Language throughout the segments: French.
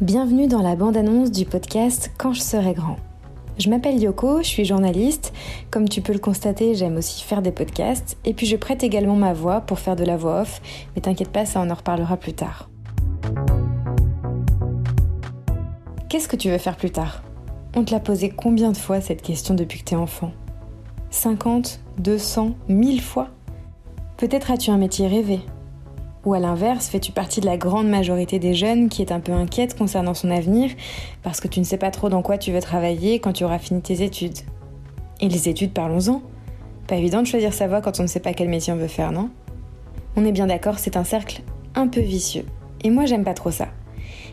Bienvenue dans la bande-annonce du podcast Quand je serai grand. Je m'appelle Yoko, je suis journaliste. Comme tu peux le constater, j'aime aussi faire des podcasts. Et puis je prête également ma voix pour faire de la voix off. Mais t'inquiète pas, ça on en reparlera plus tard. Qu'est-ce que tu veux faire plus tard? On te l'a posé combien de fois cette question depuis que t'es enfant? 50, 200, 1000 fois? Peut-être as-tu un métier rêvé? Ou à l'inverse, fais-tu partie de la grande majorité des jeunes qui est un peu inquiète concernant son avenir parce que tu ne sais pas trop dans quoi tu veux travailler quand tu auras fini tes études? Et les études, parlons-en. Pas évident de choisir sa voie quand on ne sait pas quel métier on veut faire, non? On est bien d'accord, c'est un cercle un peu vicieux. Et moi, j'aime pas trop ça.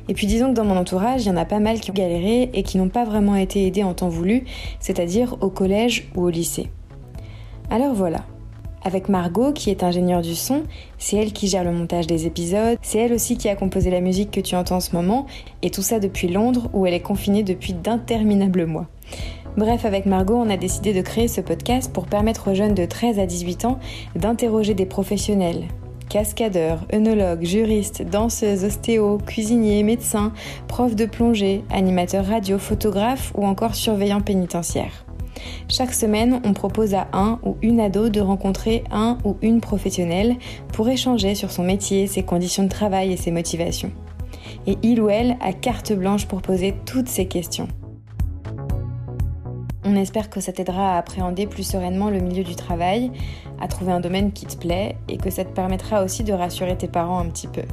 Et puis disons que dans mon entourage, il y en a pas mal qui ont galéré et qui n'ont pas vraiment été aidés en temps voulu, c'est-à-dire au collège ou au lycée. Alors voilà, avec Margot qui est ingénieure du son, c'est elle qui gère le montage des épisodes, c'est elle aussi qui a composé la musique que tu entends en ce moment, et tout ça depuis Londres où elle est confinée depuis d'interminables mois. Bref, avec Margot, on a décidé de créer ce podcast pour permettre aux jeunes de 13 à 18 ans d'interroger des professionnels, cascadeurs, œnologues, juristes, danseuses, ostéos, cuisiniers, médecins, profs de plongée, animateurs radio, photographes ou encore surveillants pénitentiaires. Chaque semaine, on propose à un ou une ado de rencontrer un ou une professionnelle pour échanger sur son métier, ses conditions de travail et ses motivations. Et il ou elle a carte blanche pour poser toutes ces questions. On espère que ça t'aidera à appréhender plus sereinement le milieu du travail, à trouver un domaine qui te plaît et que ça te permettra aussi de rassurer tes parents un petit peu.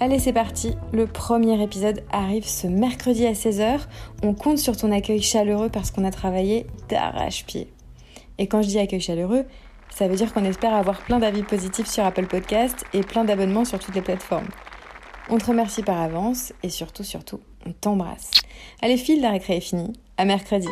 Allez, c'est parti. Le premier épisode arrive ce mercredi à 16h. On compte sur ton accueil chaleureux parce qu'on a travaillé d'arrache-pied. Et quand je dis accueil chaleureux, ça veut dire qu'on espère avoir plein d'avis positifs sur Apple Podcast et plein d'abonnements sur toutes les plateformes. On te remercie par avance et surtout, surtout, on t'embrasse. Allez, file, la récré est finie. À mercredi.